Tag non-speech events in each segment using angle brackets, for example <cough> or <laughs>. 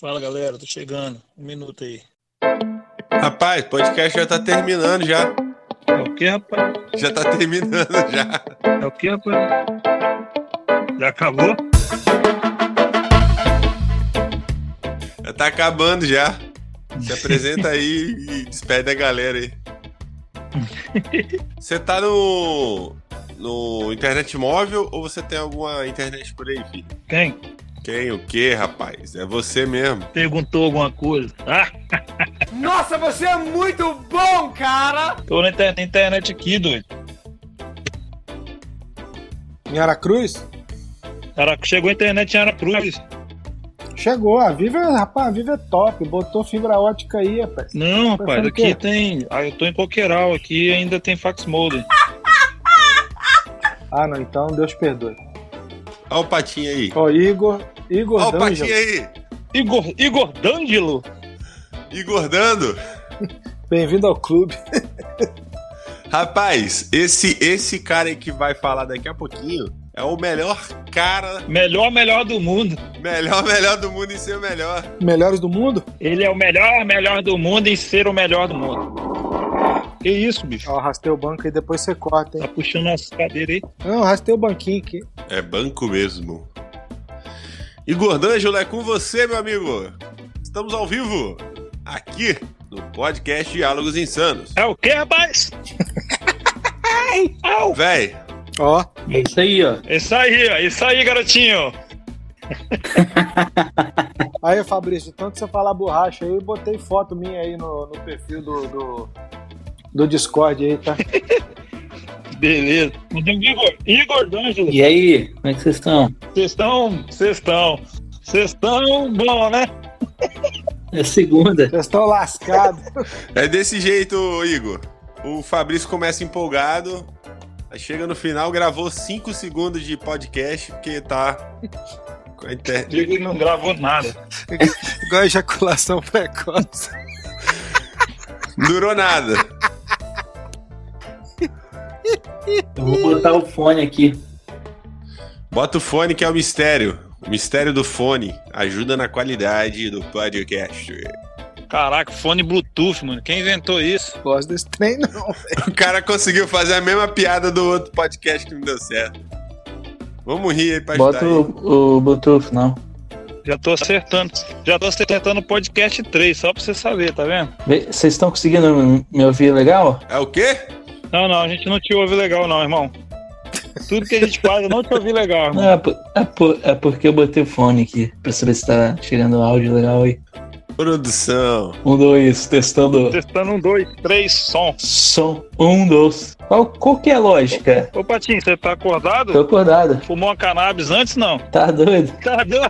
Fala galera, tô chegando. Um minuto aí. Rapaz, o podcast já tá terminando já. É o que, rapaz? Já tá terminando <laughs> já. É o que, rapaz? Já acabou? Já tá acabando já. Se apresenta aí e despede a galera aí. Você tá no. no internet móvel ou você tem alguma internet por aí, filho? Quem? Quem? O que, rapaz? É você mesmo. Perguntou alguma coisa? Ah, <laughs> Nossa, você é muito bom, cara! tô na inter- na internet aqui, doido. Em Aracruz? Chegou a internet em Aracruz. Chegou, a Viva, rapaz, a Viva é top. Botou fibra ótica aí, rapaz. Não, rapaz, Pensando o aqui quê? tem. Ah, eu tô em Coqueiral, aqui ainda tem fax modem. Ah, não, então Deus perdoe. Olha o patinho aí. Ó, Igor, Igor Olha o patinho aí. Igor, Igor D'Angelo? Igor Dando. Bem-vindo ao clube. Rapaz, esse, esse cara aí que vai falar daqui a pouquinho é o melhor cara, Melhor, melhor do mundo. melhor, melhor do mundo em ser o melhor. Melhores do mundo? Ele é o melhor, melhor do mundo em ser o melhor do mundo. Que isso, bicho? Ó, arrastei o banco e depois você corta, Tá hein? puxando as cadeiras aí? Não, arrastei o banquinho aqui. É banco mesmo. Igor D'Angelo, é com você, meu amigo. Estamos ao vivo, aqui no podcast Diálogos Insanos. É o que, rapaz? <laughs> Véi, Ó, É isso aí, ó. Isso aí, ó. Isso aí, garotinho. <laughs> aí, Fabrício, tanto você falar borracha aí, eu botei foto minha aí no, no perfil do, do, do Discord aí, tá? <laughs> Beleza. Então, Igor, Igor D'Angelo. E aí, como é que vocês estão? Vocês estão. Vocês estão. Vocês estão bom, né? É segunda. Vocês estão lascados. é desse jeito, Igor. O Fabrício começa empolgado, chega no final, gravou 5 segundos de podcast, porque tá com a internet. Ele não gravou nada. <laughs> Igual ejaculação precoce. Durou nada. Eu vou botar o fone aqui. Bota o fone que é o mistério. O mistério do fone ajuda na qualidade do podcast. Caraca, fone Bluetooth, mano. Quem inventou isso? Gosto desse trem, não. O cara conseguiu fazer a mesma piada do outro podcast que não deu certo. Vamos rir aí pra Bota aí. o, o Bluetooth, não. Já tô acertando. Já tô acertando o podcast 3, só pra você saber, tá vendo? Vocês estão conseguindo me ouvir legal? É o quê? Não, não, a gente não te ouve legal, não, irmão. Tudo que a gente faz, eu não te ouvi legal, irmão. Não, é, por- é por- é porque eu botei o fone aqui pra saber se tá chegando áudio legal aí. Produção. Um, dois, testando. Testando um, dois, três, som. Som. Um, dois. Qual, qual que é a lógica? Ô, Patinho, você tá acordado? Tô acordado. Fumou uma cannabis antes, não? Tá doido? Tá doido?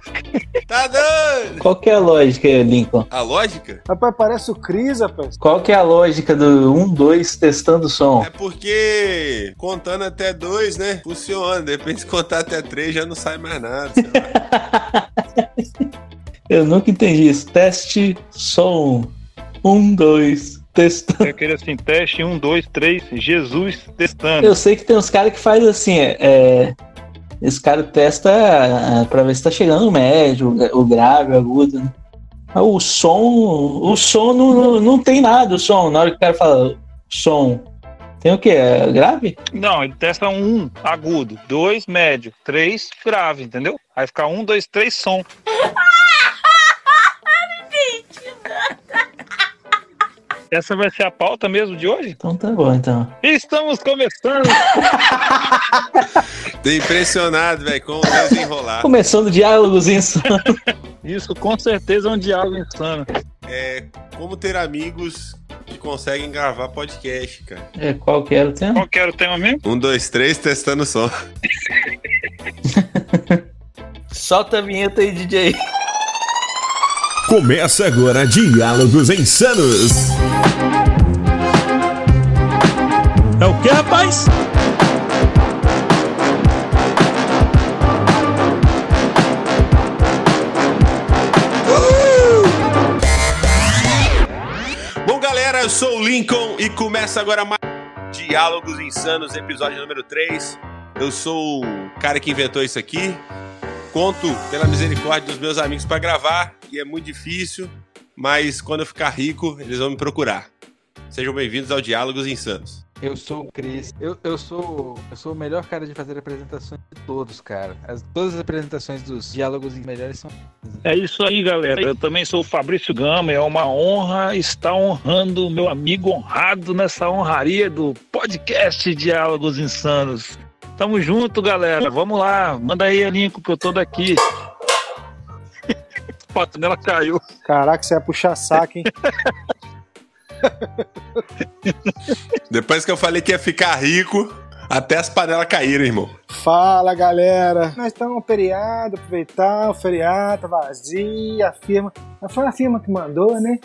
Tá dando! Qual que é a lógica, Lincoln? A lógica Rapaz, parece o Cris, rapaz. Qual que é a lógica do um, dois, testando som? é porque contando até dois, né? Funciona. De repente, se contar até três, já não sai mais nada. sei lá. <laughs> Eu nunca entendi isso. Teste som. Um, dois, testando. É aquele assim, teste, um, dois, três, Jesus testando. Eu sei que tem uns caras que faz assim, é, é, esse cara testa é, pra ver se tá chegando o médio, o grave, o agudo. Né? Mas O som, o som não, não, não tem nada, o som. Na hora que o cara fala som, tem o quê? É grave? Não, ele testa um agudo, dois médio, três grave, entendeu? Aí fica um, dois, três som. Essa vai ser a pauta mesmo de hoje? Então tá bom, então. Estamos começando! <laughs> Tô impressionado, velho, com o desenrolar. Começando diálogos insanos. <laughs> Isso com certeza é um diálogo insano. É como ter amigos que conseguem gravar podcast, cara. É, qual que era o tema? Qual que era o tema mesmo? Um, dois, três, testando som. <laughs> Solta a vinheta aí, DJ. Começa agora Diálogos Insanos. É o que, rapaz? Bom, galera, eu sou o Lincoln e começa agora mais Diálogos Insanos, episódio número 3. Eu sou o cara que inventou isso aqui. Conto pela misericórdia dos meus amigos para gravar e é muito difícil, mas quando eu ficar rico, eles vão me procurar. Sejam bem-vindos ao Diálogos Insanos. Eu sou o Cris. Eu, eu, sou, eu sou o melhor cara de fazer apresentações de todos, cara. As, todas as apresentações dos diálogos melhores são. É isso aí, galera. Eu também sou o Fabrício Gama. É uma honra estar honrando o meu amigo honrado nessa honraria do podcast Diálogos Insanos. Tamo junto, galera. Vamos lá. Manda aí, Elinco, que eu tô daqui. <laughs> A patinela caiu. Caraca, você ia puxar saco, hein? Depois que eu falei que ia ficar rico, até as panelas caíram, irmão. Fala, galera. Nós estamos no feriado, aproveitar o feriado, tá vazia, a firma. Mas foi a firma que mandou, né?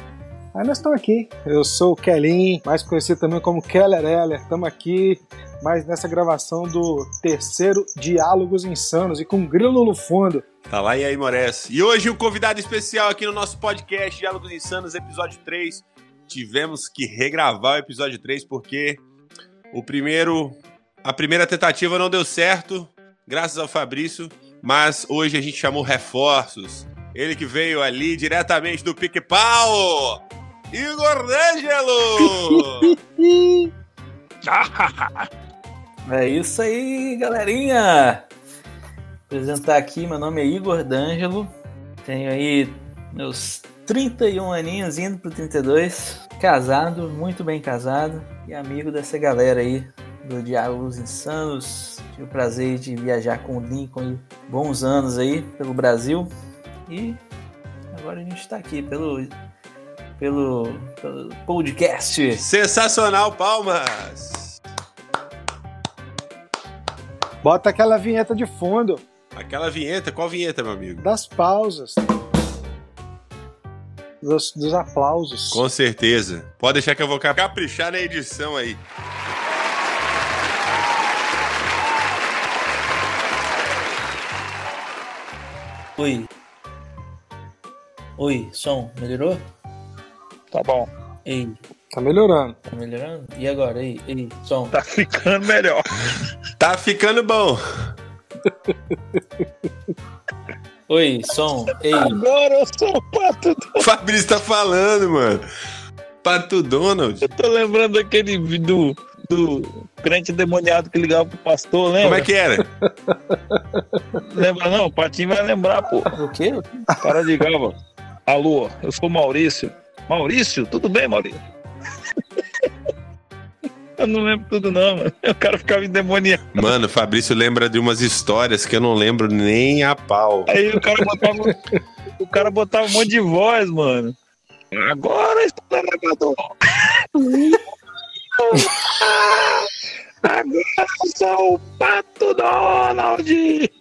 Aí nós estamos aqui. Eu sou o Kelly, mais conhecido também como Keller Eller. Estamos aqui mais nessa gravação do terceiro Diálogos Insanos e com grilo no fundo. Tá lá e aí, Mores. E hoje o convidado especial aqui no nosso podcast Diálogos Insanos, episódio 3. Tivemos que regravar o episódio 3 porque o primeiro a primeira tentativa não deu certo, graças ao Fabrício, mas hoje a gente chamou reforços. Ele que veio ali diretamente do Pique-Pau, Igor D'Angelo! <laughs> <laughs> É isso aí, galerinha! Vou apresentar aqui, meu nome é Igor D'Angelo, tenho aí meus 31 aninhos, indo pro 32, casado, muito bem casado, e amigo dessa galera aí do Diálogos Insanos. Tive o prazer de viajar com o Lincoln bons anos aí pelo Brasil, e agora a gente está aqui pelo, pelo, pelo podcast. Sensacional, palmas! Bota aquela vinheta de fundo Aquela vinheta, qual vinheta, meu amigo? das pausas. Dos, dos aplausos. Com certeza. Pode deixar que eu vou caprichar na edição aí. Oi. Oi, som, melhorou? Tá bom. Ei, Tá melhorando. tá melhorando? E agora? Ei, ei, som. Tá ficando melhor. Tá ficando bom. Oi, som. Ei, Agora eu sou o Pato O Fabrício tá falando, mano. Pato Donald. Eu tô lembrando daquele do, do crente demoniado que ligava pro pastor, lembra? Como é que era? Lembra não? O Patinho vai lembrar, pô. o quê? O cara ligava. Alô, eu sou o Maurício. Maurício, tudo bem, Maurício? Eu não lembro tudo, não, mano. <laughs> O cara ficava endemoniado. Mano, o Fabrício lembra de umas histórias que eu não lembro nem a pau. Aí o cara botava. o cara botava um monte de voz, mano. Agora está no elevador. Agora sou o Pato Donald.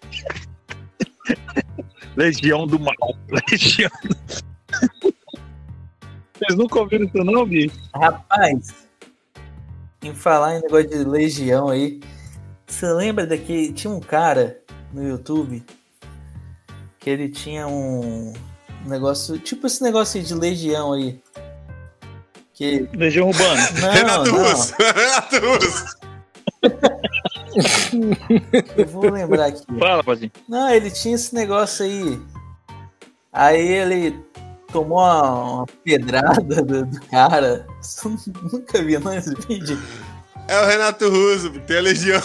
Legião do Mal. <laughs> Legião. Vocês nunca ouviram isso, não, bicho? Rapaz, em falar em negócio de legião aí, você lembra daquele. Tinha um cara no YouTube que ele tinha um negócio. Tipo esse negócio aí de legião aí. Que. Legião Urbana. <laughs> Não, Renato não. Russo. <laughs> Renato Russo. Eu vou lembrar aqui. Fala, Patinho. Não, ele tinha esse negócio aí. Aí ele tomou uma, uma pedrada do, do cara. Você <laughs> nunca esse vídeo? É o Renato Russo, tem a Legião.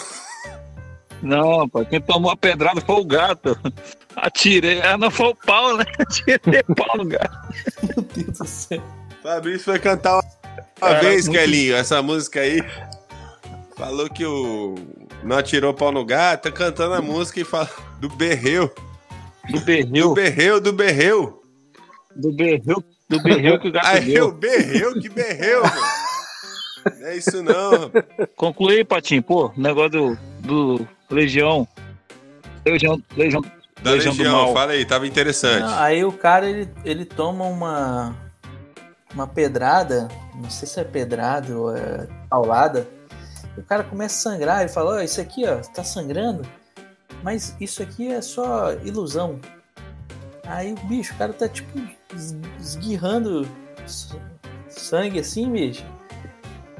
Não, pô, quem tomou a pedrada foi o gato. Atirei, ah, não foi o pau, né? <laughs> Atirei o pau no gato. Meu Deus do céu. Fabrício foi cantar uma Cara, vez, muito- Kelinho, essa música aí. Falou que o. Não atirou pau no gato, tá cantando a música e fala do berreu. Do Do berreu, berreu, do berreu. do berreu, do berreu que o gato Aí eu deu. berreu, que berreu, mano. Não é isso não, rapaz. Conclui, Patinho, pô, negócio do, do Legião. Legião, Legião, Da Legião Legião, do Mal. fala aí, tava interessante. Não, aí o cara ele, ele toma uma uma pedrada, não sei se é pedrada ou é paulada. E o cara começa a sangrar, ele fala: "Ó, isso aqui, ó, tá sangrando, mas isso aqui é só ilusão". Aí bicho, o cara tá tipo es- esguirrando sangue assim, bicho.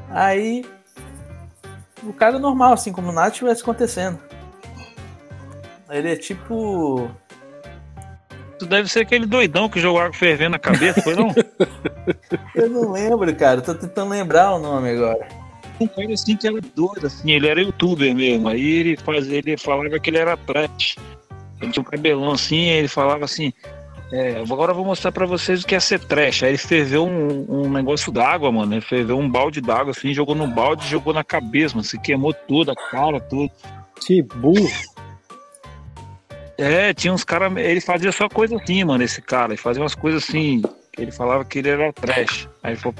Aí o cara é normal, assim, como nada tivesse acontecendo. Ele é tipo Isso deve ser aquele doidão que jogou água fervendo na cabeça, foi não? <laughs> Eu não lembro, cara. Tô tentando lembrar o nome agora. Um cara assim que era doido, assim, ele era youtuber mesmo. Aí ele fazia, ele falava que ele era trash. Ele tinha um cabelão assim, ele falava assim. É, agora eu vou mostrar pra vocês o que é ser trash. Aí ele ferveu um, um negócio d'água, mano. Ele ferveu um balde d'água, assim, jogou no balde e jogou na cabeça, mano. Se queimou tudo, a cara, tudo. Que burro. É, tinha uns caras. Ele fazia só coisa assim, mano, esse cara. Ele fazia umas coisas assim. Ele falava que ele era trash. Aí ele falou.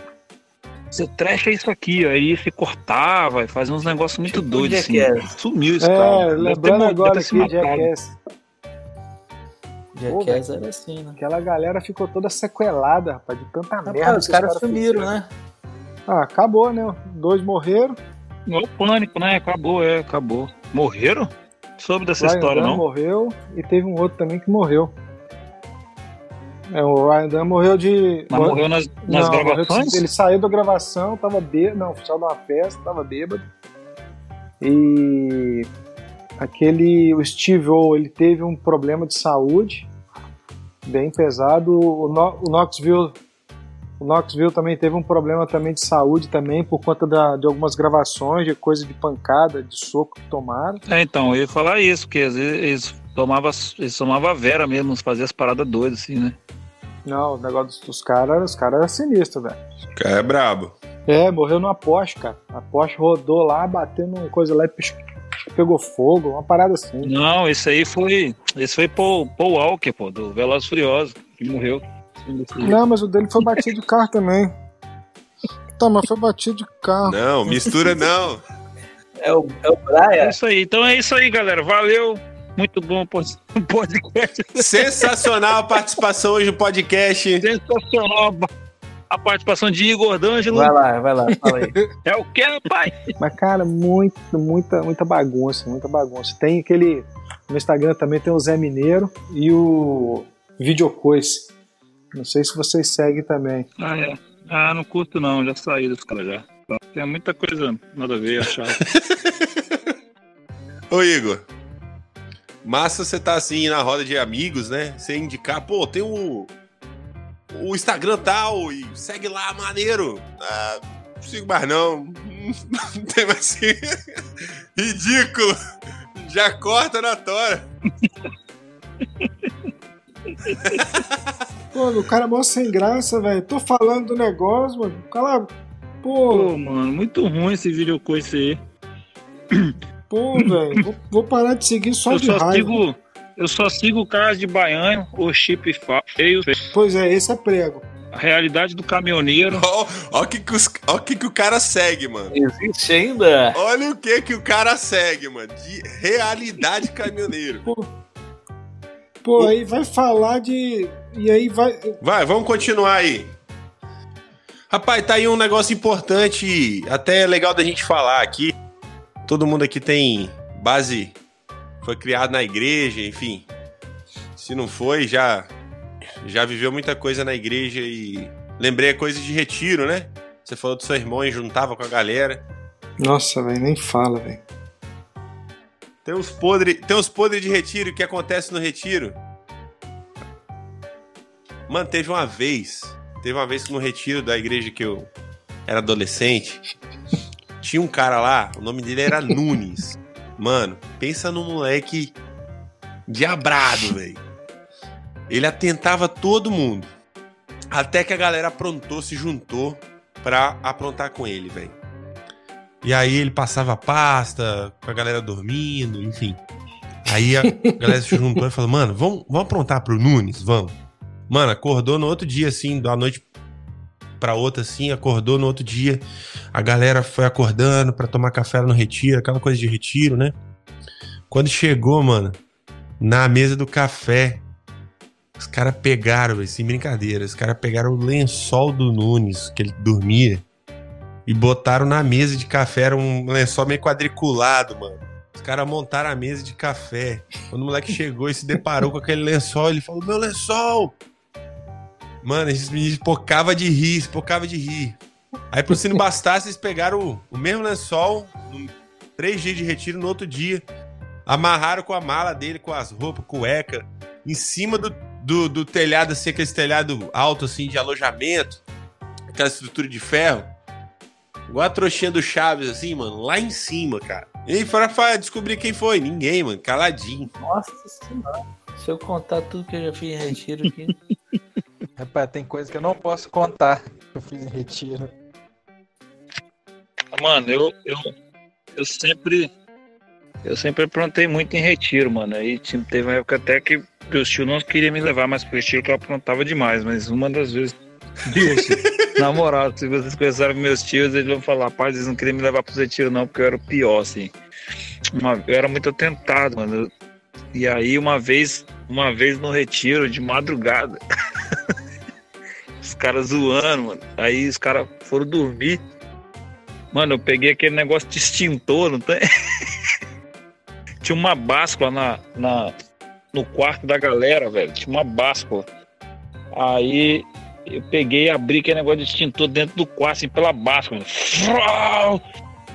Ser trash é isso aqui, ó. aí se cortava, fazia uns negócios muito Tipo doidos, assim. Jackass. Sumiu esse É, cara. Lembrando agora aqui, matado. Jackass. Jackass era assim, né? Aquela galera ficou toda sequelada, rapaz, de tanta merda. Rapaz, os que caras sumiram, fizeram. né? Ah, acabou, né? Dois morreram. Não, pânico, né? Acabou, é, acabou. Morreram? Soube dessa Ryan história, Dunn não? morreu e teve um outro também que morreu. É, o Ryan Dunn morreu de. Mas morreu nas, nas Não, morreu de- gravações? Ele saiu da gravação, tava bêbado. Não, oficial de uma festa, tava bêbado. E aquele. O Steve O, ele teve um problema de saúde bem pesado. O, No, o Knoxville. O Knoxville também teve um problema também de saúde também por conta da- de algumas gravações, de coisa de pancada, de soco que tomaram. É, então, eu ia falar isso, que às vezes eles tomavam eles tomava vera mesmo, faziam as paradas doidas, assim, né? Não, o negócio dos, dos caras, os caras eram sinistros, velho. O cara é brabo. É, morreu numa Porsche, cara. A Porsche rodou lá, bateu numa coisa lá e psh, pegou fogo, uma parada assim. Não, esse aí foi. Esse foi Paul, Paul Walker, pô, do Velozes Furiosos, que morreu. Não, mas o dele foi batido de carro também. Tá, mas foi batido de carro. Não, mistura não. <laughs> É o, é o É Brian. isso aí. Então é isso aí, galera. Valeu. Muito bom o <laughs> podcast. Sensacional a participação hoje no podcast. Sensacional a participação de Igor D'Angelo. Vai lá, vai lá, fala aí. <laughs> É o que, rapaz? Mas, cara, muito, muita, muita bagunça, muita bagunça. Tem aquele. No Instagram também tem o Zé Mineiro e o Videocoice. Não sei se vocês seguem também. Ah, é. Ah, não curto não, já saí dos caras já. Tem muita coisa nada a ver, achar. <laughs> Ô, Igor. Massa você tá assim na roda de amigos, né? Você indicar, pô, tem o. O Instagram tal e segue lá, maneiro. Ah, não sigo mais não. <laughs> Não tem mais. Ridículo. Já corta na tora. <laughs> Pô, o cara é mó sem graça, velho. Tô falando do negócio, mano. Cala. Pô, Pô, mano, muito ruim esse vídeo com esse aí. pô, velho. Vou, vou parar de seguir só Eu de só raiva. sigo. Eu só sigo o cara de Baiano, o chip feio, Pois é, esse é prego. a realidade do caminhoneiro. Ó, ó o que, que, os- ó o que, que o cara segue, mano. Existe ainda? Olha o que que o cara segue, mano. De realidade caminhoneiro. Pô, aí vai falar de. E aí vai. Vai, vamos continuar aí. Rapaz, tá aí um negócio importante, até legal da gente falar aqui. Todo mundo aqui tem base, foi criado na igreja, enfim. Se não foi, já já viveu muita coisa na igreja e lembrei a coisa de retiro, né? Você falou do seu irmão e juntava com a galera. Nossa, velho, nem fala, velho. Tem uns podres, tem uns podres de retiro, o que acontece no retiro? Mano, teve uma vez, teve uma vez que no retiro da igreja que eu era adolescente, tinha um cara lá, o nome dele era Nunes. Mano, pensa num moleque diabrado, velho. Ele atentava todo mundo. Até que a galera aprontou, se juntou pra aprontar com ele, velho. E aí ele passava pasta, com a galera dormindo, enfim. Aí a <laughs> galera se juntou e falou, mano, vamos, vamos aprontar pro Nunes? Vamos. Mano, acordou no outro dia, assim, da noite pra outra, assim, acordou no outro dia. A galera foi acordando pra tomar café no retiro, aquela coisa de retiro, né? Quando chegou, mano, na mesa do café, os caras pegaram, véi, sem brincadeira, os caras pegaram o lençol do Nunes, que ele dormia, e botaram na mesa de café. Era um lençol meio quadriculado, mano. Os caras montaram a mesa de café. Quando o moleque chegou e se deparou com aquele lençol, ele falou: Meu lençol! Mano, esses meninos pocava de rir, pocava de rir. Aí, por se não bastasse, eles pegaram o, o mesmo lençol, três dias de retiro, no outro dia, amarraram com a mala dele, com as roupas, cueca, em cima do, do, do telhado, assim, aquele telhado alto, assim, de alojamento, aquela estrutura de ferro. Igual a trouxinha do Chaves, assim, mano, lá em cima, cara. E aí foram pra descobrir quem foi. Ninguém, mano, caladinho. Nossa senhora. Se eu contar tudo que eu já fiz em retiro aqui. <laughs> Rapaz, tem coisa que eu não posso contar que eu fiz em retiro. Mano, eu, eu, eu sempre. Eu sempre aprontei muito em retiro, mano. Aí tinha- teve uma época até que meus tios não queriam me levar mais pro retiro, que eu aprontava demais. Mas uma das vezes. <laughs> Na moral, se vocês conhecerem meus tios, eles vão falar, rapaz, eles não queriam me levar pro retiro, não, porque eu era o pior, assim. Uma- eu era muito atentado, mano. E aí, uma vez, uma vez no retiro, de madrugada, <laughs> <laughs> os caras zoando, mano. Aí os caras foram dormir. Mano, eu peguei aquele negócio de extintor, não tem? <laughs> Tinha uma báscula na, na, no quarto da galera, velho. Tinha uma báscula. Aí eu peguei e abri aquele negócio de extintor dentro do quarto, assim, pela báscula.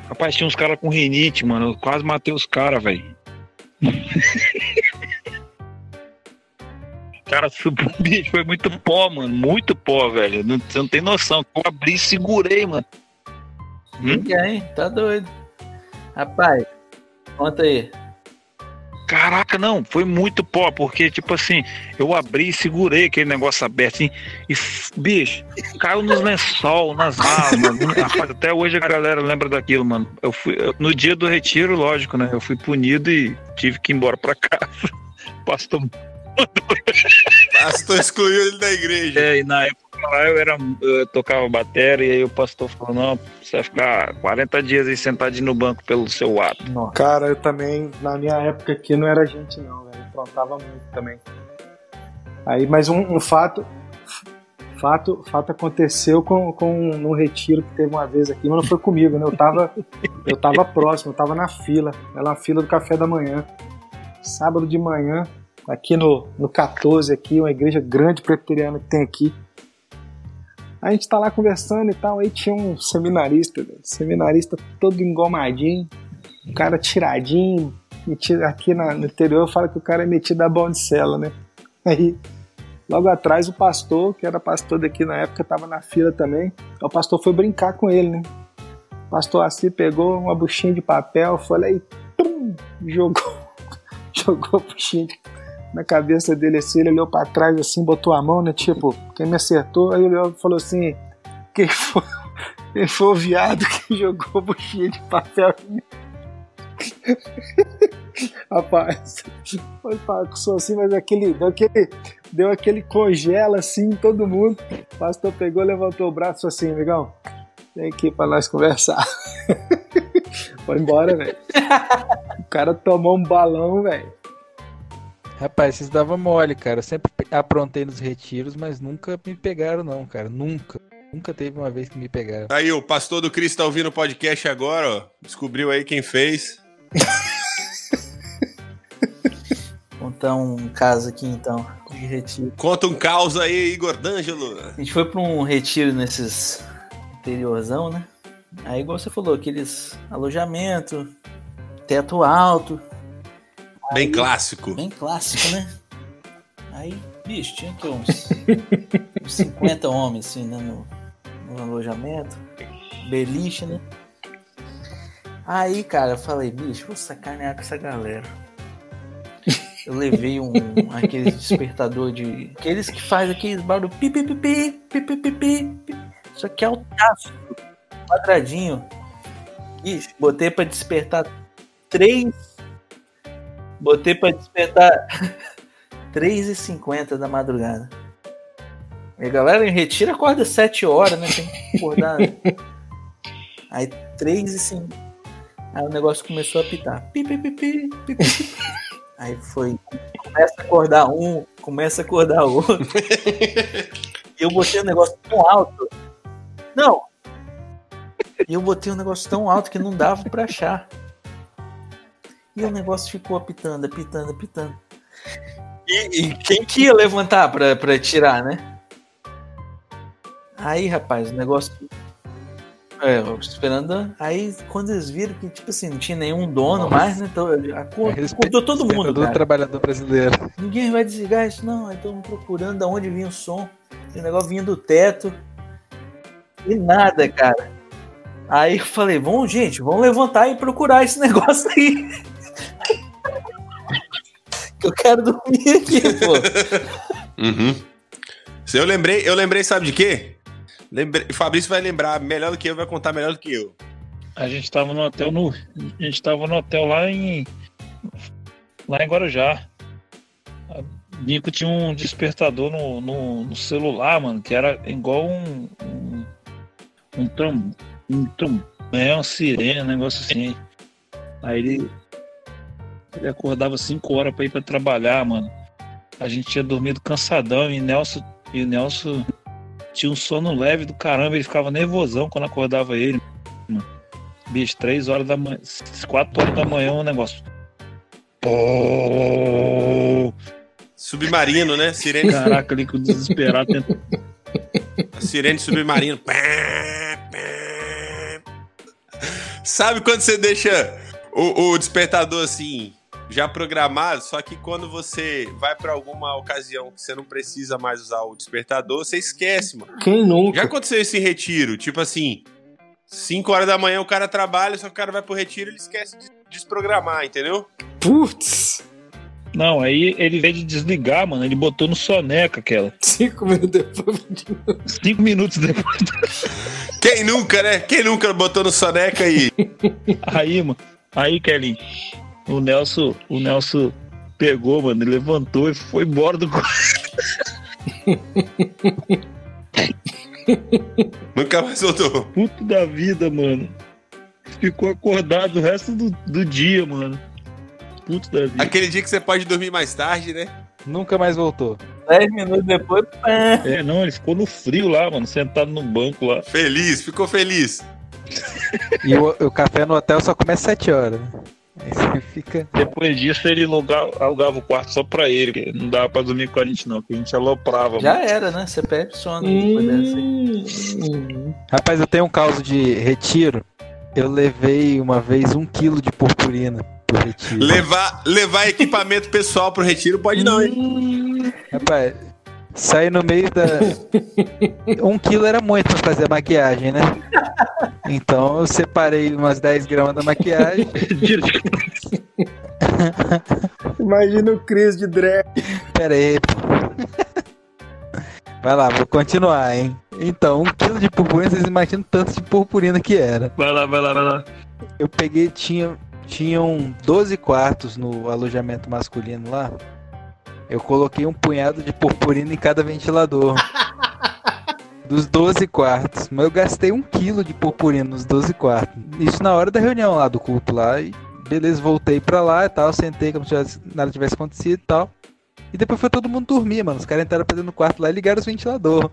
Rapaz, tinha uns caras com rinite, mano. Eu quase matei os caras, velho. <laughs> Cara, subiu, bicho, foi muito pó, mano. Muito pó, velho. Não, você não tem noção. Eu abri e segurei, mano. Hum? Ninguém, tá doido. Rapaz, conta aí. Caraca, não, foi muito pó, porque, tipo assim, eu abri e segurei aquele negócio aberto, assim, e, bicho, caiu nos lençol, nas mano. Rapaz, até hoje a galera lembra daquilo, mano. Eu fui, eu- no dia do retiro, lógico, né, eu fui punido e tive que ir embora pra casa. <laughs> Pastor, Pastor excluiu ele da igreja. é, e na época lá eu era, eu tocava bateria, e aí o pastor falou, não, você vai ficar 40 dias aí sentadinho no banco pelo seu ato. Nossa. Cara, eu também, na minha época aqui, não era gente não, velho. Aprontava muito também. Aí, mas um, um fato, fato, fato aconteceu com, com no retiro que teve uma vez aqui, mas não foi comigo, né? Eu tava, eu tava próximo, eu tava na fila, era na fila do café da manhã. Sábado de manhã, aqui no, no 14 aqui, uma igreja grande presbiteriana que tem aqui. A gente tá lá conversando e tal, aí tinha um seminarista, velho, seminarista todo engomadinho, o cara tiradinho, metido, aqui na- no interior fala que o cara é metido a bondicela, né? Aí, logo atrás, o pastor, que era pastor daqui na época, tava na fila também. O pastor foi brincar com ele, né? O pastor assim pegou uma buchinha de papel, e pum, jogou, <laughs> jogou a buchinha de- na cabeça dele assim, ele olhou pra trás assim, botou a mão, né? Tipo, quem me acertou, aí ele falou assim, quem foi, <laughs> quem foi o viado que <laughs> jogou buchinha de papel em <laughs> Rapaz, foi passou assim, mas aquele deu, aquele, deu aquele congela assim em todo mundo. O pastor pegou, levantou o braço assim, amigão, vem aqui pra nós conversar. foi embora, velho. O cara tomou um balão, velho. Rapaz, vocês davam mole, cara. Eu sempre aprontei nos retiros, mas nunca me pegaram, não, cara. Nunca. Nunca teve uma vez que me pegaram. Aí, o pastor do Cristo tá ouvindo o podcast agora, ó. Descobriu aí quem fez. <laughs> Contar um caso aqui então, de retiro. Conta um caos aí, Igor D'Angelo. A gente foi pra um retiro nesses interiorzão, né? Aí, igual você falou, aqueles alojamento, teto alto, Bem clássico. bem clássico, né? Aí, bicho, tinha que uns, <laughs> uns 50 homens assim, né, no, no alojamento, beliche, né? Aí, cara, eu falei, bicho, vou sacanear com essa galera. Eu levei um <laughs> aquele despertador de. Aqueles que faz aqueles barulho pi pi pi pi pi pi pi. Só que é o taço, quadradinho. Bicho, botei pra despertar três. Botei pra despertar <laughs> 3h50 da madrugada. E a galera em retiro acorda 7 horas, né? Tem que acordar. <laughs> Aí 3h50. Aí o negócio começou a pitar. Pi, pi, pi, pi, pi, pi. <laughs> Aí foi. Começa a acordar um, começa a acordar outro. e eu botei o negócio tão alto. Não! E eu botei um negócio tão alto que não dava pra achar. E o negócio ficou apitando, apitando, apitando. E, e quem que ia levantar pra, pra tirar, né? Aí, rapaz, o negócio. É, esperando. Aí quando eles viram que, tipo assim, não tinha nenhum dono mais, né? Então, acordou, acordou todo mundo. Do trabalhador brasileiro. Ninguém vai desligar isso, não. Aí estão procurando de onde vinha o som. O negócio vinha do teto. E nada, cara. Aí eu falei, vamos, gente, vamos levantar e procurar esse <laughs> negócio aí. Que eu quero dormir aqui, pô. Uhum. Eu lembrei, eu lembrei, sabe de quê? Lembrei, o Fabrício vai lembrar melhor do que eu, vai contar melhor do que eu. A gente tava no hotel no. A gente tava no hotel lá em. Lá em Guarujá. A Nico tinha um despertador no, no, no celular, mano, que era igual um. Um, um. Um tram. É uma sirene, um negócio assim. Aí ele. Ele acordava 5 horas pra ir pra trabalhar, mano. A gente tinha dormido cansadão e Nelson. E o Nelson tinha um sono leve do caramba, ele ficava nervosão quando acordava ele. Mano. Bicho, 3 horas da manhã, 4 horas da manhã, um negócio. Pô! Submarino, né? Sirene. Caraca, ali com desesperado. tenta- Sirene submarino. Sabe quando você deixa o, o despertador assim, já programado, só que quando você vai pra alguma ocasião que você não precisa mais usar o despertador, você esquece, mano. Quem nunca? Já aconteceu isso em retiro, tipo assim, 5 horas da manhã o cara trabalha, só que o cara vai pro retiro e ele esquece de desprogramar, entendeu? Putz! Não, aí ele veio de desligar, mano. Ele botou no soneca aquela. Cinco minutos depois. Cinco minutos depois. Quem nunca, né? Quem nunca botou no soneca aí? Aí, mano. Aí, Kelly. O Nelson, o Nelson pegou, mano, ele levantou e foi embora do quarto. <laughs> Nunca mais voltou. Puto da vida, mano. Ficou acordado o resto do, do dia, mano. Puto da vida. Aquele dia que você pode dormir mais tarde, né? Nunca mais voltou. 10 minutos depois, pá. É, não, ele ficou no frio lá, mano, sentado no banco lá. Feliz, ficou feliz. E o, o café no hotel só começa 7 horas. Aí você fica. Depois disso, ele alugava, alugava o quarto só pra ele. porque Não dava pra dormir com a gente, não, porque a gente aloprava. Já mano. era, né? Você perde sono depois dessa aí. Hum, Rapaz, eu tenho um caso de retiro. Eu levei uma vez um quilo de purpurina pro retiro. Levar, levar equipamento pessoal pro retiro pode não, hein? Rapaz, saí no meio da. <laughs> Um quilo era muito pra fazer a maquiagem, né? Então eu separei umas 10 gramas da maquiagem. <laughs> Imagina o Cris de drag. Pera aí. Vai lá, vou continuar, hein? Então, um quilo de purpurina, vocês imaginam tanto de purpurina que era. Vai lá, vai lá, vai lá. Eu peguei, tinha, tinham 12 quartos no alojamento masculino lá. Eu coloquei um punhado de purpurina em cada ventilador. <laughs> Dos 12 quartos. Mas eu gastei um quilo de purpurina nos 12 quartos. Isso na hora da reunião lá do culto lá. E beleza, voltei pra lá e tal. Sentei como se nada tivesse acontecido e tal. E depois foi todo mundo dormir, mano. Os caras entraram pra dentro do quarto lá e ligaram os ventiladores.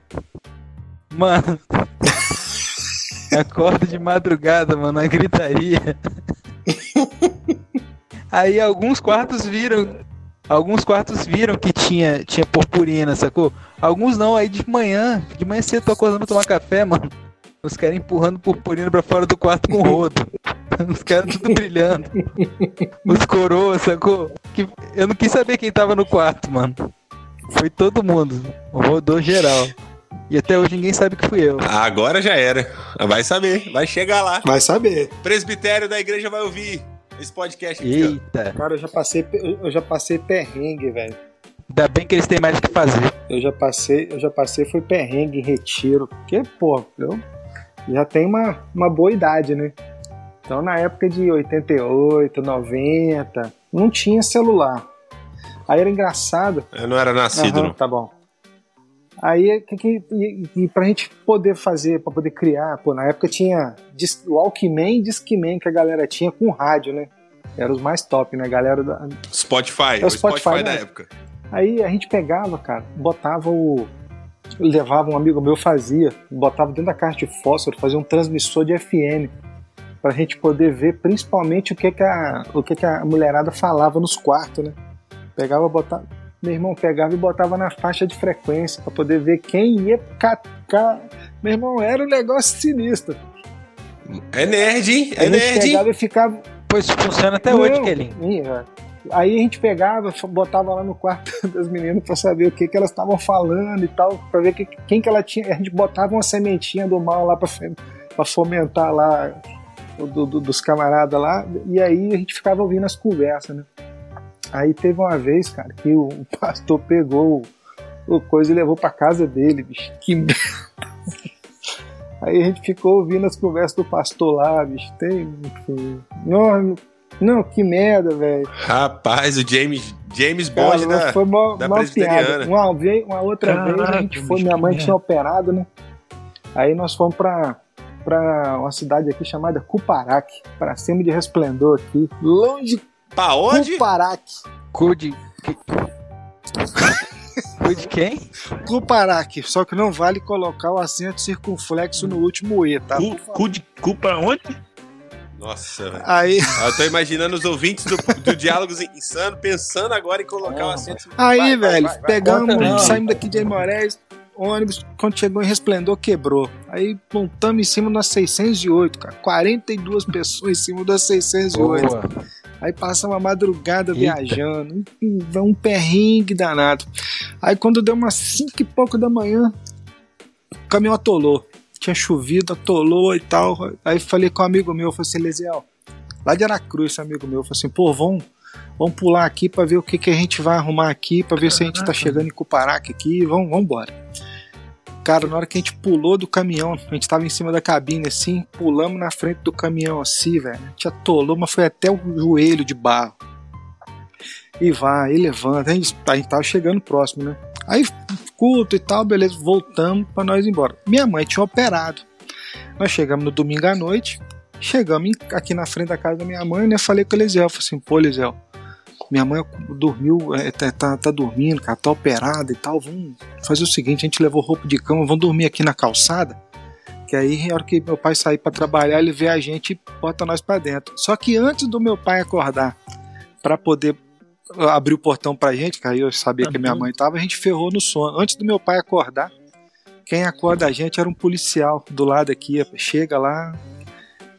Mano. <laughs> Acordo de madrugada, mano, a gritaria. <laughs> Aí alguns quartos viram. Alguns quartos viram que tinha, tinha purpurina, sacou? Alguns não, aí de manhã, de manhã cedo tô acordando pra tomar café, mano. Os caras empurrando purpurina pra fora do quarto com rodo. <laughs> Os caras tudo brilhando. Os coroas, sacou? Que eu não quis saber quem tava no quarto, mano. Foi todo mundo. Rodou geral. E até hoje ninguém sabe que fui eu. Agora já era. Vai saber, vai chegar lá. Vai saber. Presbitério da igreja vai ouvir esse podcast aqui, ó. Eita. Cara, eu já passei, eu já passei perrengue, velho. Ainda bem que eles têm mais o que fazer. Eu já passei, eu já passei foi perrengue em retiro. Porque, pô, eu já tenho uma, uma boa idade, né? Então, na época de 88, 90, não tinha celular. Aí era engraçado. Eu não era nascido, Aham, não. Tá bom. Aí, que, que, e, e pra gente poder fazer, pra poder criar, pô, na época tinha Dis- Walkman e Discman que a galera tinha com rádio, né? Eram os mais top, né? A galera da, Spotify, É o o Spotify, Spotify, da né? época. Aí a gente pegava, cara, botava o. Levava um amigo meu, fazia, botava dentro da caixa de fósforo, fazia um transmissor de FM, pra gente poder ver principalmente o que, que, a, o que, que a mulherada falava nos quartos, né? Pegava, botava. Meu irmão pegava e botava na faixa de frequência pra poder ver quem ia catar. Meu irmão, era um negócio sinistro. É nerd, hein? a É gente nerd, hein? pegava e ficava. Pois funciona até Não, hoje, Kelly. ia. Aí a gente pegava, botava lá no quarto <laughs> das meninas pra saber o que, que elas estavam falando e tal, pra ver que, quem que ela tinha. A gente botava uma sementinha do mal lá pra fomentar lá o do- do- dos camaradas lá, e aí a gente ficava ouvindo as conversas, né? Aí teve uma vez, cara, que o <laughs> pastor pegou o, coisa e levou pra casa dele, bicho. Que merda. <laughs> Aí a gente ficou ouvindo as conversas do pastor lá, bicho. Tem. enfim. Não, não, que merda, velho. Rapaz, o James, James Bond da... foi uma, da piada. Uma, vez, uma outra Caraca, vez a gente foi, minha mãe tinha operado, né? Aí nós fomos pra, pra uma cidade aqui chamada Cuparaque, pra cima de Resplendor aqui. Longe de Pra onde? Cuparaque. Cu de. <laughs> Cu de quem? Cuparaque, só que não vale colocar o acento circunflexo no último E, tá? Cu, cu de culpa onde? Nossa, velho. Aí, Eu tô imaginando os ouvintes do, do Diálogos Insano pensando agora em colocar um acento. aí Vai, vai, velho, vai, vai. pegamos, saímos daqui de Moraes, ônibus, quando chegou em Resplendor, quebrou. Aí montamos em cima da 608, cara. 42 pessoas em cima da 608. Boa. Aí passamos a madrugada Eita. viajando, um, um perrengue danado. Aí quando deu umas 5 e pouco da manhã, o caminhão atolou. Tinha chovido, atolou e tal. Aí falei com um amigo meu, falei assim, Lesiel, lá de Aracruz, esse amigo meu, falou assim, pô, vamos, vamos pular aqui pra ver o que, que a gente vai arrumar aqui, pra ver se a gente tá chegando em Cuparaque aqui, vamos, vamos embora. Cara, na hora que a gente pulou do caminhão, a gente tava em cima da cabine assim, pulamos na frente do caminhão assim, velho. A gente atolou, mas foi até o joelho de barro. E vai, e levanta. A gente, a gente tava chegando próximo, né? Aí, culto e tal, beleza, voltamos pra nós ir embora. Minha mãe tinha operado. Nós chegamos no domingo à noite, chegamos aqui na frente da casa da minha mãe, né? Falei com o Elisel, falei assim, pô, Elisel, minha mãe dormiu, é, tá, tá, tá dormindo, cara, tá operada e tal. Vamos fazer o seguinte: a gente levou roupa de cama, vamos dormir aqui na calçada. Que aí, na hora que meu pai sair pra trabalhar, ele vê a gente e bota nós pra dentro. Só que antes do meu pai acordar pra poder abrir o portão pra gente, que aí eu sabia que a minha mãe tava, a gente ferrou no sono. Antes do meu pai acordar, quem acorda a gente era um policial do lado aqui. Chega lá,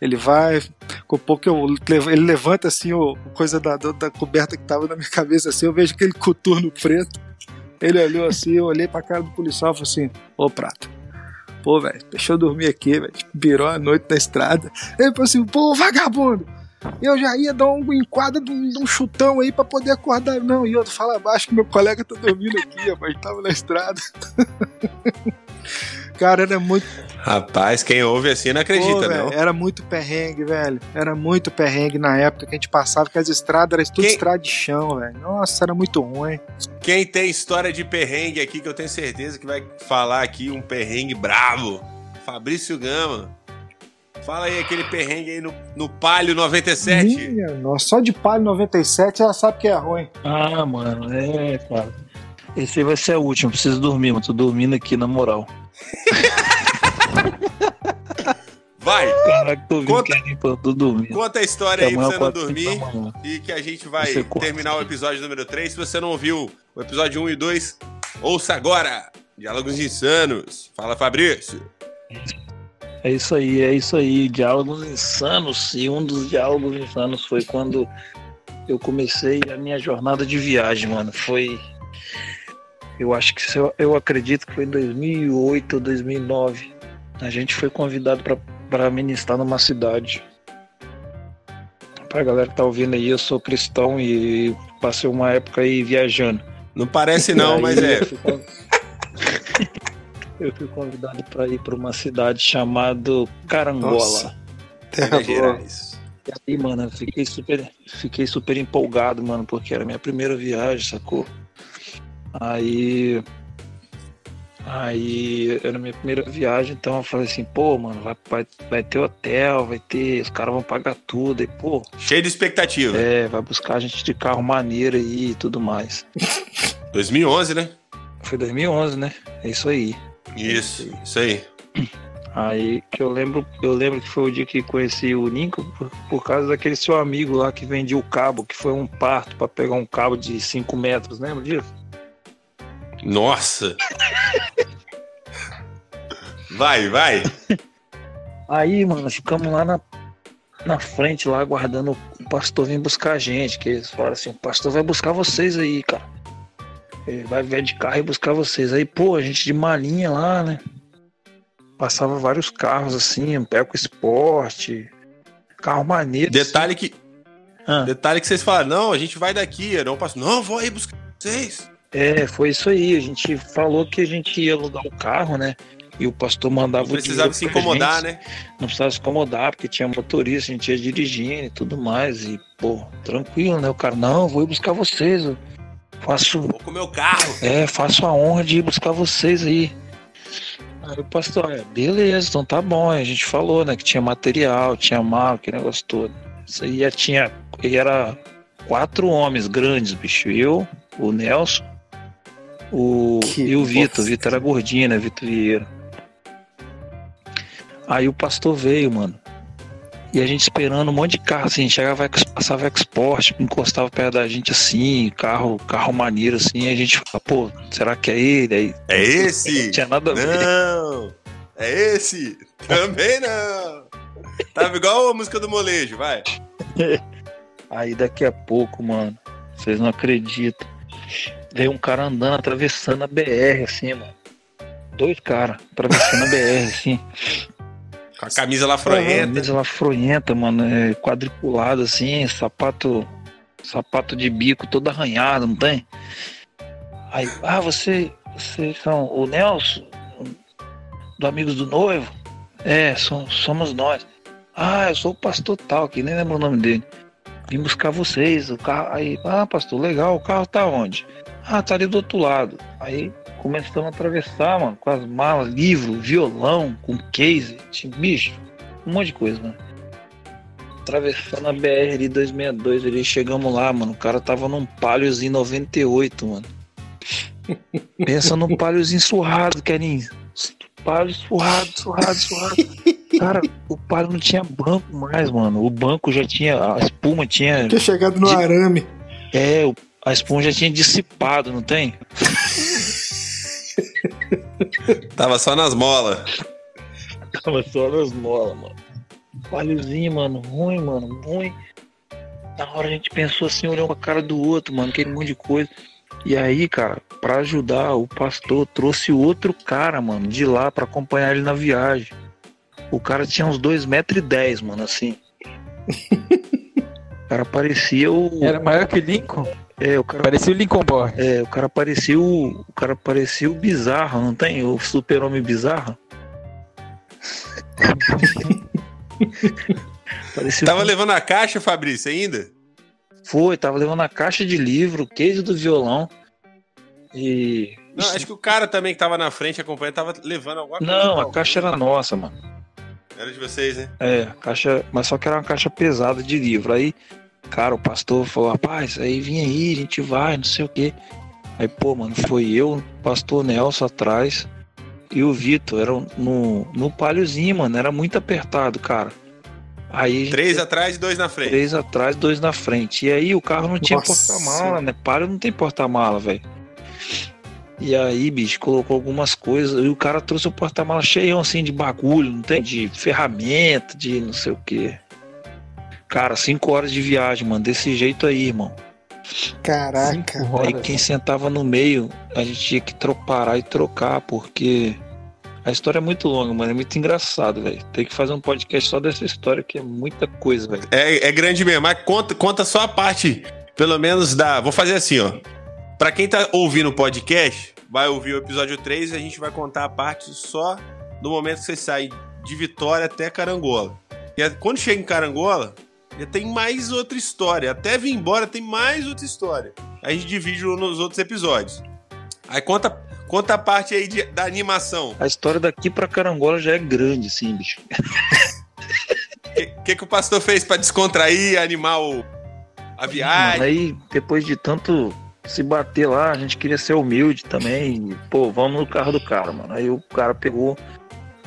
ele vai, com pouco eu, ele levanta assim o coisa da, da, coberta que tava na minha cabeça assim, eu vejo aquele coturno preto. Ele olhou assim, eu olhei pra cara do policial e falei assim, ô prato. Pô, velho, deixa eu dormir aqui, velho. Virou a noite na estrada. Ele falou assim, pô, vagabundo! Eu já ia dar um enquadro de um chutão aí pra poder acordar. Não, e outro fala abaixo que meu colega tá dormindo aqui, rapaz. Tava na estrada. <laughs> Cara, era muito Rapaz, quem ouve assim não acredita, Pô, não. velho, Era muito perrengue, velho. Era muito perrengue na época que a gente passava, que as estradas eram tudo Quem- estrada de chão, velho. Nossa, era muito ruim. Quem tem história de perrengue aqui, que eu tenho certeza que vai falar aqui um perrengue bravo. Fabrício Gama. Fala aí aquele perrengue aí no, no Palio 97. Minha nossa, só de palho 97 ela sabe que é ruim. Ah, mano, é, cara. Esse aí vai ser o último, preciso dormir, mano. Tô dormindo aqui, na moral. Vai, Caraca, tô Conta- é tô dormindo. conta a história aí pra você não dormir. pra. E que a gente vai Você corta. terminar o episódio número 3. Se você não ouviu o episódio 1 e 2, ouça agora. Diálogos Insanos. Fala, Fabrício. É isso aí, é isso aí. Diálogos insanos. E um dos diálogos insanos foi quando eu comecei a minha jornada de viagem, mano. Foi. Eu acho que eu, eu acredito que foi em 2008 ou 2009. A gente foi convidado para ministrar numa cidade. Pra galera que tá ouvindo aí, eu sou cristão e passei uma época aí viajando. Não parece não, mas é. Eu fui, <laughs> eu fui convidado para ir para uma cidade chamada Carangola. Nossa. Terra. Gerais. E aí, mano, eu fiquei super, fiquei super empolgado, mano, porque era a minha primeira viagem, sacou? Aí. Aí era minha primeira viagem, então eu falei assim, pô, mano, vai, vai, vai ter hotel, vai ter. Os caras vão pagar tudo, e, pô, Cheio de expectativa. é, vai buscar a gente de carro maneiro aí e tudo mais. <laughs> 2011, né? Foi 2011, né? É isso aí. Isso, isso aí. Aí que eu lembro, eu lembro que foi o dia que conheci o Ninco por, por causa daquele seu amigo lá que vendia o cabo, que foi um parto pra pegar um cabo de 5 metros, lembra disso? Nossa. Vai, vai. Aí, mano, ficamos lá na, na frente, lá, aguardando o pastor vir buscar a gente. Que eles falaram assim, o pastor vai buscar vocês aí, cara. Ele vai vir de carro e buscar vocês. Aí, pô, a gente de malinha lá, né? Passava vários carros assim, um Peco Esporte, carro maneiro. Detalhe que, Ah. detalhe que vocês falaram, não, a gente vai daqui. Não passo. Não, vou aí buscar vocês. É, foi isso aí. A gente falou que a gente ia alugar o carro, né? E o pastor mandava Não precisava se incomodar, gente. né? Não precisava se incomodar, porque tinha motorista, a gente ia dirigindo e tudo mais. E, pô, tranquilo, né? O cara, não, vou ir buscar vocês. Eu faço, Vou com o meu carro. é, faço a honra de ir buscar vocês aí. Aí o pastor, é, beleza, então tá bom. A gente falou, né, que tinha material, tinha mala, aquele negócio todo. Isso aí já tinha, e era quatro homens grandes, bicho. Eu, o Nelson, o, Que e o Vitor. Vitor era gordinho, né, Vitor Vieira. Aí o pastor veio, mano. E a gente esperando um monte de carro, assim, chegava, passava export, encostava perto da gente assim, carro, carro maneiro, assim, a gente fala, pô, será que é ele? Aí É esse? não tinha nada a ver. Não. É esse? Também não. Tava igual a música do molejo, vai. <laughs> Aí daqui a pouco, mano, vocês não acreditam. Veio um cara andando, atravessando a BR, assim, mano. Dois caras atravessando a BR, assim. Com a camisa lá froenta. Camisa lá fronhenta, mano, é, quadriculado, assim, sapato, sapato de bico todo arranhado, não tem? Aí, ah, você, vocês são o Nelson, do Amigos do Noivo? É, som- somos nós. Ah, eu sou o pastor tal, que nem lembro o nome dele. Vim buscar vocês, o carro. Aí, ah, pastor, legal, o carro tá onde? Ah, tá ali do outro lado. Aí começamos a atravessar, mano, com as malas, livro, violão, com case, tinha bicho, um monte de coisa, mano. Atravessando a BR ali 262, ali chegamos lá, mano. O cara tava num Paliozinho 98, mano. <laughs> Pensa num Paliozinho surrado, Keninho. Palio surrado, surrado, surrado. Cara, o Palio não tinha banco mais, mano. O banco já tinha, a espuma tinha Tinha chegado no De- arame. é, o- a espuma já tinha dissipado, não tem? Tava só nas molas. Tava só nas molas, mano. Palhozinho, mano, ruim, mano, ruim. Na hora a gente pensou assim, olhou pra cara do outro, mano, aquele monte de coisa. E aí, cara, pra ajudar, o pastor trouxe outro cara, mano, de lá pra acompanhar ele na viagem. O cara tinha uns 2,10 metros, e dez, mano, assim. O <laughs> cara parecia o. Era maior que Lincoln? É, o cara Parecia o Lincoln Boy. É, o cara parecia o. O cara parecia o bizarro, não tem? O super-homem bizarro. <laughs> parecia Tava o... levando a caixa, Fabrício, ainda? Foi, tava levando a caixa de livro, case do violão. E. Não, acho que o cara também que tava na frente acompanhando tava levando alguma coisa. Não, a caixa era nossa, mano. Era de vocês, né? É, a caixa. Mas só que era uma caixa pesada de livro. Aí, cara, o pastor falou, rapaz, aí vinha aí, a gente vai, não sei o quê. Aí, pô, mano, foi eu, o pastor Nelson atrás e o Vitor. Era no, no palhozinho, mano. Era muito apertado, cara. Aí. a gente- Três atrás e dois na frente. Três atrás, dois na frente. E aí o carro não tinha porta-mala, né? Palio não tem porta-mala, velho. E aí, bicho, colocou algumas coisas. E o cara trouxe o porta-mala cheião assim de bagulho, não tem? De ferramenta, de não sei o quê. Cara, cinco horas de viagem, mano. Desse jeito aí, irmão. Caraca. Cinco Aí horas. quem sentava no meio, a gente tinha que parar e trocar, porque a história é muito longa, mano. É muito engraçado, velho. Tem que fazer um podcast só dessa história, que é muita coisa, velho. É, é grande mesmo, mas conta, conta só a parte, pelo menos da. Vou fazer assim, ó. Pra quem tá ouvindo o podcast, vai ouvir o episódio 3 e a gente vai contar a parte só do momento que você sai de Vitória até Carangola. E quando chega em Carangola, já tem mais outra história. Até vir embora tem mais outra história. Aí a gente divide nos outros episódios. Aí conta, conta a parte aí de- da animação. A história daqui pra Carangola já é grande, assim, bicho. O <laughs> que, que, que o pastor fez pra descontrair, animar o, a viagem? Aí, depois de tanto se bater lá, a gente queria ser humilde também. E, pô, vamos no carro do cara, mano. Aí o cara pegou,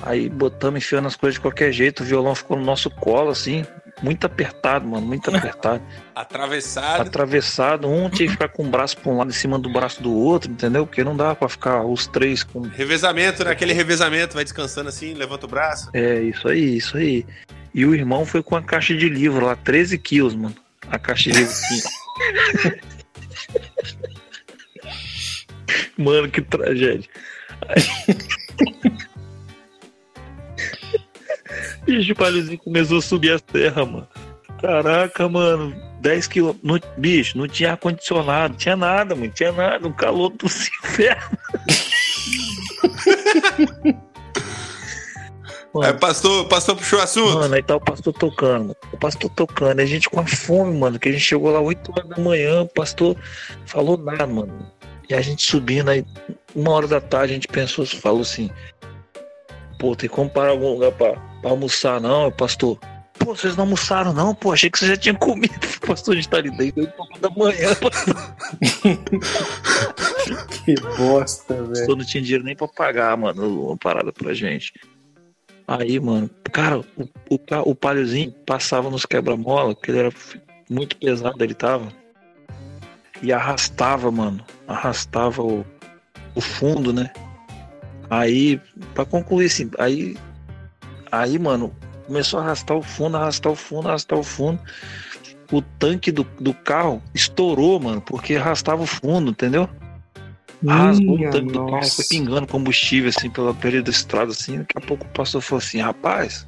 aí botamos enfiando as coisas de qualquer jeito, o violão ficou no nosso colo, assim. Muito apertado, mano, muito apertado. <laughs> Atravessado. atravessado, um tinha que ficar com o braço pra um lado em cima do braço do outro, entendeu? Porque não dá pra ficar os três com. Revezamento, né? Aquele revezamento, vai descansando assim, levanta o braço. É, isso aí, isso aí. E o irmão foi com a caixa de livro lá, 13 quilos, mano. A caixa de livro. <laughs> Mano, que tragédia. <laughs> Bicho, o palhozinho começou a subir a serra, mano. Caraca, mano. 10 quilômetros. Bicho, não tinha ar-condicionado, tinha nada, mano. Tinha nada. Um calor do <laughs> inferno. <laughs> Aí pastor, pastor puxou o assunto. Mano, aí tá o pastor tocando. O pastor tocando. A gente com a fome, mano. Que a gente chegou lá 8 horas da manhã. O pastor falou nada, mano. E a gente subindo aí, uma hora da tarde, a gente pensou, falou assim: Pô, tem como parar em algum lugar pra, pra almoçar, não, pastor? Pô, vocês não almoçaram, não? Pô, achei que vocês já tinham comido. <laughs> Pastor, a gente tá ali desde 8 horas da manhã. <laughs> Que bosta, velho. pastor não tinha dinheiro nem pra pagar, mano, uma parada pra gente. Aí, mano, cara, o, o, o palhozinho passava nos quebra-mola, porque ele era muito pesado, ele tava. E arrastava, mano. Arrastava o, o fundo, né? Aí, pra concluir assim, aí. Aí, mano, começou a arrastar o fundo, arrastar o fundo, arrastar o fundo. O tanque do, do carro estourou, mano, porque arrastava o fundo, entendeu? Rasgou o tanque do carro, nossa. foi pingando combustível assim pela beira da estrada, assim. Daqui a pouco o pastor falou assim: rapaz,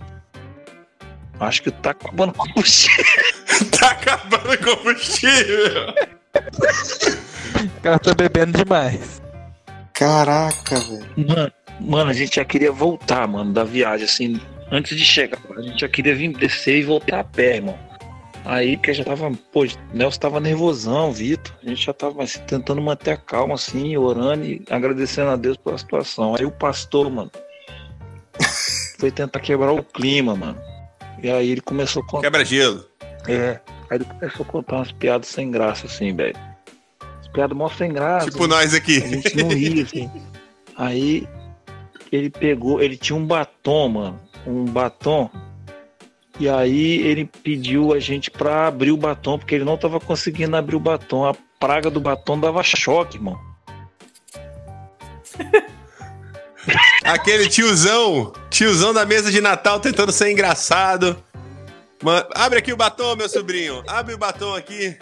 acho que tá acabando o combustível. <laughs> Tá acabando o combustível. <laughs> O cara tá bebendo demais. Caraca, velho. Mano, mano, a gente já queria voltar, mano, da viagem, assim. Antes de chegar, a gente já queria vir descer e voltar a pé, irmão. Aí, porque já tava, pô, o Nelson tava nervosão, Vitor. A gente já tava assim, tentando manter a calma, assim, orando e agradecendo a Deus pela situação. Aí o pastor, mano, <laughs> foi tentar quebrar o clima, mano. E aí ele começou a contar. Quebra-gelo. É. Aí ele começou a contar umas piadas sem graça, assim, velho. As piadas mó sem graça. Tipo nós aqui. A gente não ria, assim. <laughs> Aí ele pegou, ele tinha um batom, mano. Um batom. E aí ele pediu a gente pra abrir o batom, porque ele não tava conseguindo abrir o batom. A praga do batom dava choque, irmão. <laughs> Aquele tiozão, tiozão da mesa de Natal tentando ser engraçado. Mano, abre aqui o batom, meu sobrinho. Abre o batom aqui.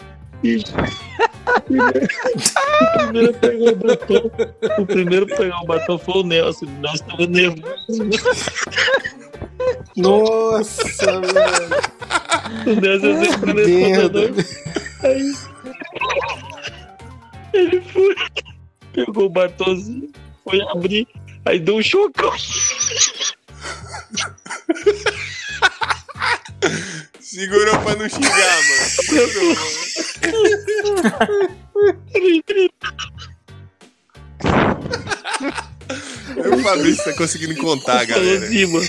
O primeiro a pegar o batom. O primeiro o batom foi o Nelson. O Nelson tava nervoso. Nossa, velho. O Nelson é sempre respondedor. Aí ele foi, pegou o batomzinho, foi abrir, aí deu um chocão. Segurou pra não xingar, mano. Segurou, mano. Aí o Fabrício tá conseguindo contar, galera. assim, mano.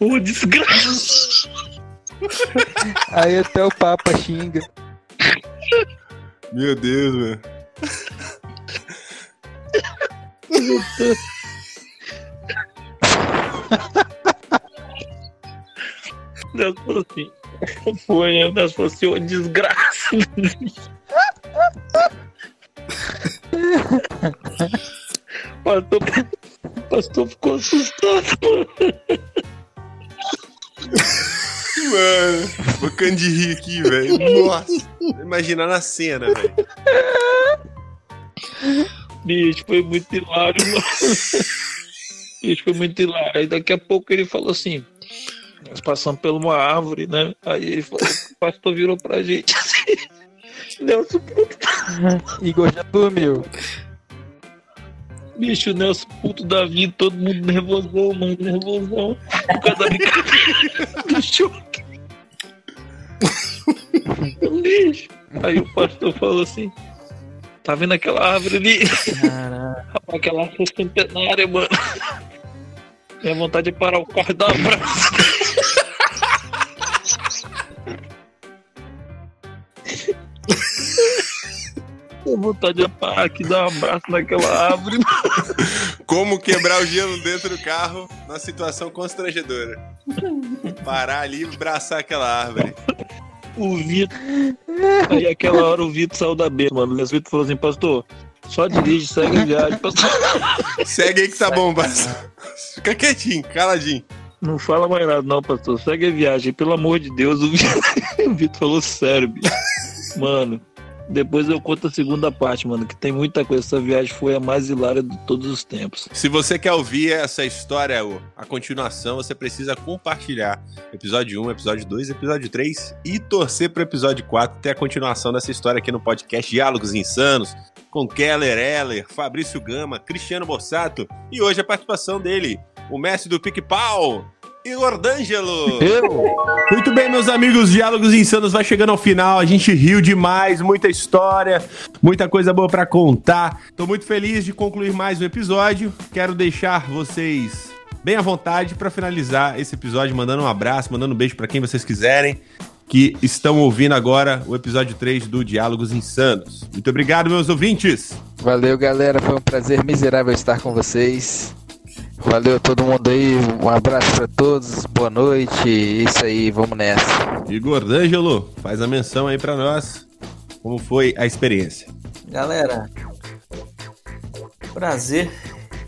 Ô, desgraça. Aí até o Papa xinga. Meu Deus, mano. Deus falou assim. Foi? Deus falou assim, ô, desgraça. <laughs> Pastor, pastor ficou assustado. Mano, bocando de rir aqui, velho. Nossa. Imaginando a cena, velho. Bicho, foi muito hilário, mano. Bicho, foi muito hilário. Aí daqui a pouco ele falou assim: Nós passamos por uma árvore, né? Aí ele falou: O pastor virou pra gente assim. <laughs> Nelson, puto. <laughs> Igor já dormiu. Bicho, Nelson, puto da vida, todo mundo nervosão, mano, nervosão. Por causa da brincadeira <laughs> do choque. Bicho. Aí o pastor falou assim: Tá vendo aquela árvore ali? Caraca. Aquela árvore centenária, mano. Minha vontade de parar o carro e dar abraço. vontade de parar aqui dar um abraço naquela árvore. <laughs> Como quebrar o gelo dentro do carro na situação constrangedora. Parar ali e abraçar aquela árvore. O Vitor. Aí aquela hora o Vitor saiu da beira, mano. O Vitor falou assim, pastor, só dirige, segue a viagem. Pastor. <laughs> Segue aí que tá bom, pastor. Fica quietinho, caladinho. Não fala mais nada, não, pastor. Segue a viagem, pelo amor de Deus. O Vitor, <laughs> o Vitor falou sério, bicho. Mano, depois eu conto a segunda parte, mano, que tem muita coisa. Essa viagem foi a mais hilária de todos os tempos. Se você quer ouvir essa história, a continuação, você precisa compartilhar episódio 1, episódio 2, episódio 3 e torcer pro episódio 4 ter a continuação dessa história aqui no podcast Diálogos Insanos, com Keller Eller, Fabrício Gama, Cristiano Borsato e hoje a participação dele, o mestre do pique-pau, Igor D'Angelo. Eu? Muito bem, meus amigos, Diálogos Insanos vai chegando ao final. A gente riu demais, muita história, muita coisa boa pra contar. Tô muito feliz de concluir mais um episódio. Quero deixar vocês bem à vontade pra finalizar esse episódio, mandando um abraço, mandando um beijo pra quem vocês quiserem. Que estão ouvindo agora o episódio 3 do Diálogos Insanos. Muito obrigado, meus ouvintes. Valeu, galera. Foi um prazer miserável estar com vocês. Valeu a todo mundo aí. Um abraço pra todos. Boa noite. Isso aí, vamos nessa. Igor D'Angelo, faz a menção aí pra nós. Como foi a experiência? Galera, prazer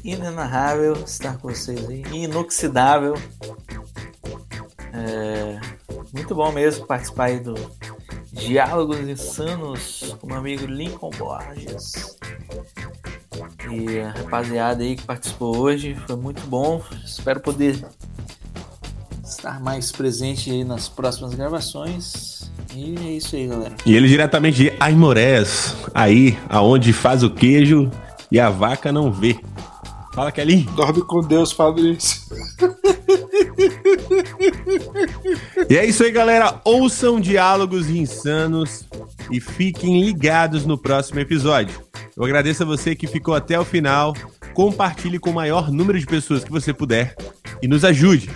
inenarrável estar com vocês aí, inoxidável. É, muito bom mesmo participar aí do Diálogos Insanos com meu amigo Lincoln Borges. E a rapaziada aí que participou hoje foi muito bom. Espero poder estar mais presente aí nas próximas gravações. E é isso aí, galera. E ele diretamente de Aimorés, aí aonde faz o queijo e a vaca não vê. Fala, Kelly. Dorme com Deus, Fabrício. E é isso aí, galera. Ouçam diálogos insanos e fiquem ligados no próximo episódio. Eu agradeço a você que ficou até o final. Compartilhe com o maior número de pessoas que você puder e nos ajude.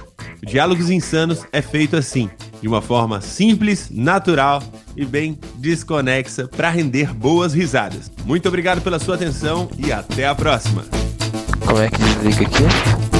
Diálogos Insanos é feito assim, de uma forma simples, natural e bem desconexa para render boas risadas. Muito obrigado pela sua atenção e até a próxima. Como é que desliga aqui?